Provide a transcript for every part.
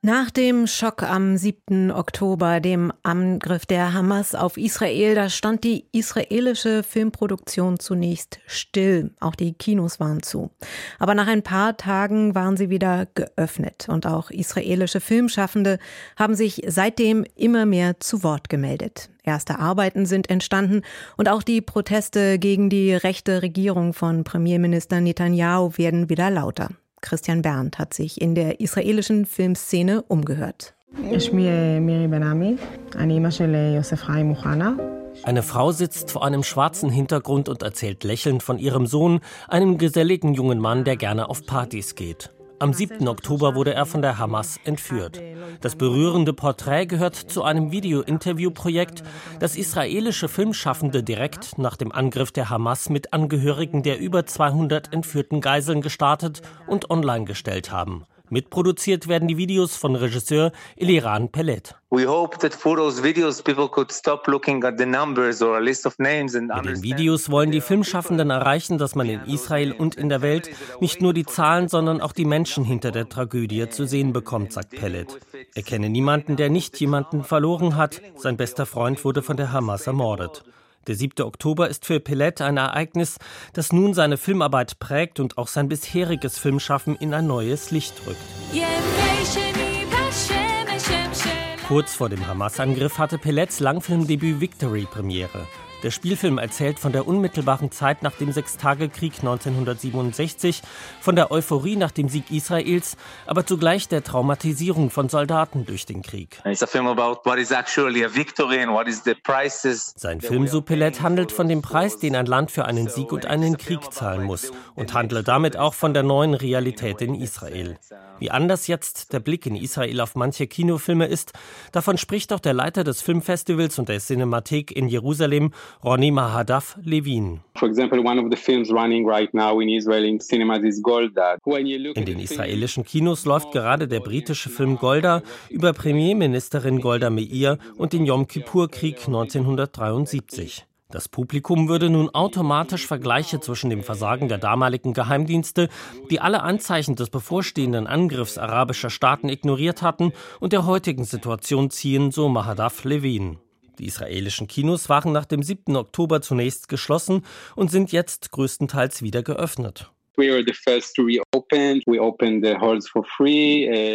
nach dem Schock am 7. Oktober, dem Angriff der Hamas auf Israel, da stand die israelische Filmproduktion zunächst still. Auch die Kinos waren zu. Aber nach ein paar Tagen waren sie wieder geöffnet und auch israelische Filmschaffende haben sich seitdem immer mehr zu Wort gemeldet. Erste Arbeiten sind entstanden und auch die Proteste gegen die rechte Regierung von Premierminister Netanyahu werden wieder lauter. Christian Berndt hat sich in der israelischen Filmszene umgehört. Eine Frau sitzt vor einem schwarzen Hintergrund und erzählt lächelnd von ihrem Sohn, einem geselligen jungen Mann, der gerne auf Partys geht. Am 7. Oktober wurde er von der Hamas entführt. Das berührende Porträt gehört zu einem Video-Interview-Projekt, das israelische Filmschaffende direkt nach dem Angriff der Hamas mit Angehörigen der über 200 entführten Geiseln gestartet und online gestellt haben. Mitproduziert werden die Videos von Regisseur Eliran Pellet. Mit den Videos wollen die Filmschaffenden erreichen, dass man in Israel und in der Welt nicht nur die Zahlen, sondern auch die Menschen hinter der Tragödie zu sehen bekommt, sagt Pellet. Er kenne niemanden, der nicht jemanden verloren hat. Sein bester Freund wurde von der Hamas ermordet. Der 7. Oktober ist für Pellet ein Ereignis, das nun seine Filmarbeit prägt und auch sein bisheriges Filmschaffen in ein neues Licht rückt. Kurz vor dem Hamas-Angriff hatte Pellets Langfilmdebüt Victory Premiere. Der Spielfilm erzählt von der unmittelbaren Zeit nach dem Sechstagekrieg 1967, von der Euphorie nach dem Sieg Israels, aber zugleich der Traumatisierung von Soldaten durch den Krieg. Sein Film Suppelet handelt von dem Preis, den ein Land für einen Sieg und einen Krieg zahlen muss und handelt damit auch von der neuen Realität in Israel. Wie anders jetzt der Blick in Israel auf manche Kinofilme ist, davon spricht auch der Leiter des Filmfestivals und der Cinemathek in Jerusalem, Ronny Mahadav Levin. In den israelischen Kinos läuft gerade der britische Film Golda über Premierministerin Golda Meir und den Yom Kippur-Krieg 1973. Das Publikum würde nun automatisch Vergleiche zwischen dem Versagen der damaligen Geheimdienste, die alle Anzeichen des bevorstehenden Angriffs arabischer Staaten ignoriert hatten, und der heutigen Situation ziehen, so Mahadav Levin. Die israelischen Kinos waren nach dem 7. Oktober zunächst geschlossen und sind jetzt größtenteils wieder geöffnet. Uh,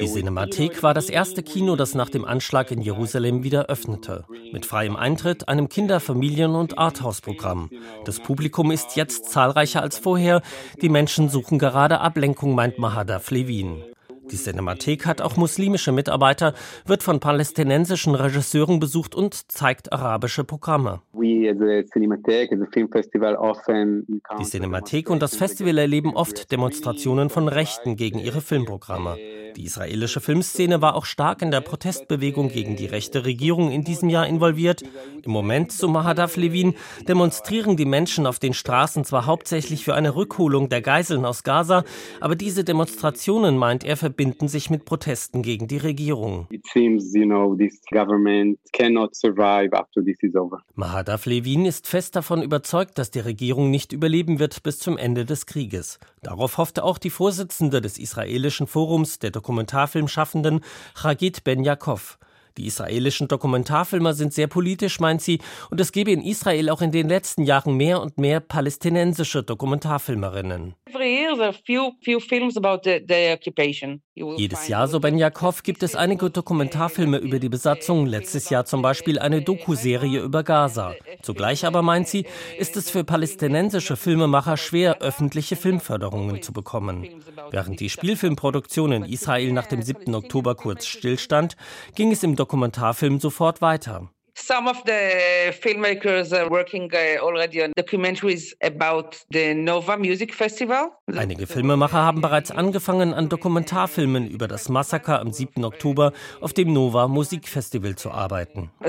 Die Cinemathek war das erste Kino, das nach dem Anschlag in Jerusalem wieder öffnete. Mit freiem Eintritt, einem Kinder-, Familien- und Arthouse-Programm. Das Publikum ist jetzt zahlreicher als vorher. Die Menschen suchen gerade Ablenkung, meint Mahadav Levin. Die Cinemathek hat auch muslimische Mitarbeiter, wird von palästinensischen Regisseuren besucht und zeigt arabische Programme. Die Cinemathek und das Festival erleben oft Demonstrationen von Rechten gegen ihre Filmprogramme. Die israelische Filmszene war auch stark in der Protestbewegung gegen die rechte Regierung in diesem Jahr involviert. Im Moment, so Mahadav Levin, demonstrieren die Menschen auf den Straßen zwar hauptsächlich für eine Rückholung der Geiseln aus Gaza, aber diese Demonstrationen, meint er, verbinden sich mit Protesten gegen die Regierung. Mahadav Levin ist fest davon überzeugt, dass die Regierung nicht überleben wird bis zum Ende des Krieges. Darauf hoffte auch die Vorsitzende des israelischen Forums der Dokumentarfilmschaffenden Chagit Ben Yaakov. Die israelischen Dokumentarfilmer sind sehr politisch, meint sie, und es gebe in Israel auch in den letzten Jahren mehr und mehr palästinensische Dokumentarfilmerinnen. Jedes Jahr, so Ben Yakov, gibt es einige Dokumentarfilme über die Besatzung, letztes Jahr zum Beispiel eine Doku-Serie über Gaza. Zugleich aber, meint sie, ist es für palästinensische Filmemacher schwer, öffentliche Filmförderungen zu bekommen. Während die Spielfilmproduktion in Israel nach dem 7. Oktober kurz stillstand, ging es im Dokumentarfilm sofort weiter. Some of the filmmakers are working uh, already on documentaries about the Nova Music Festival. Einige Filmemacher haben bereits angefangen, an Dokumentarfilmen über das Massaker am 7. Oktober auf dem Nova Musikfestival zu arbeiten. Uh,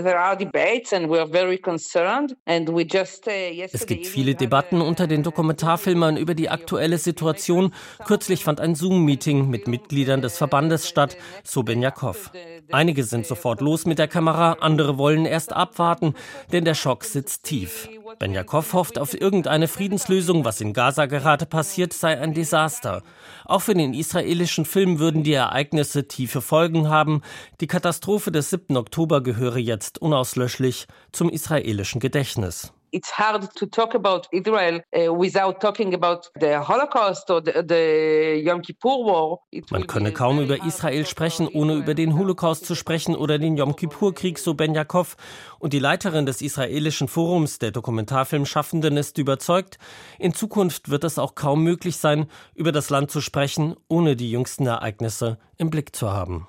es gibt viele Debatten unter den Dokumentarfilmern über die aktuelle Situation. Kürzlich fand ein Zoom-Meeting mit Mitgliedern des Verbandes statt, so Ben Jakov. Einige sind sofort los mit der Kamera, andere wollen erst abwarten, denn der Schock sitzt tief. Benjakov hofft auf irgendeine Friedenslösung. Was in Gaza gerade passiert, sei ein Desaster. Auch für den israelischen Film würden die Ereignisse tiefe Folgen haben. Die Katastrophe des 7. Oktober gehöre jetzt unauslöschlich zum israelischen Gedächtnis it's hard to talk about Israel uh, without talking about the Holocaust or the, the Yom Kippur War. Man könne kaum über Israel sprechen, ohne über den Holocaust zu sprechen oder den Yom Kippur-Krieg, so Ben Yaakov. Und die Leiterin des israelischen Forums der Dokumentarfilmschaffenden ist überzeugt, in Zukunft wird es auch kaum möglich sein, über das Land zu sprechen, ohne die jüngsten Ereignisse im Blick zu haben.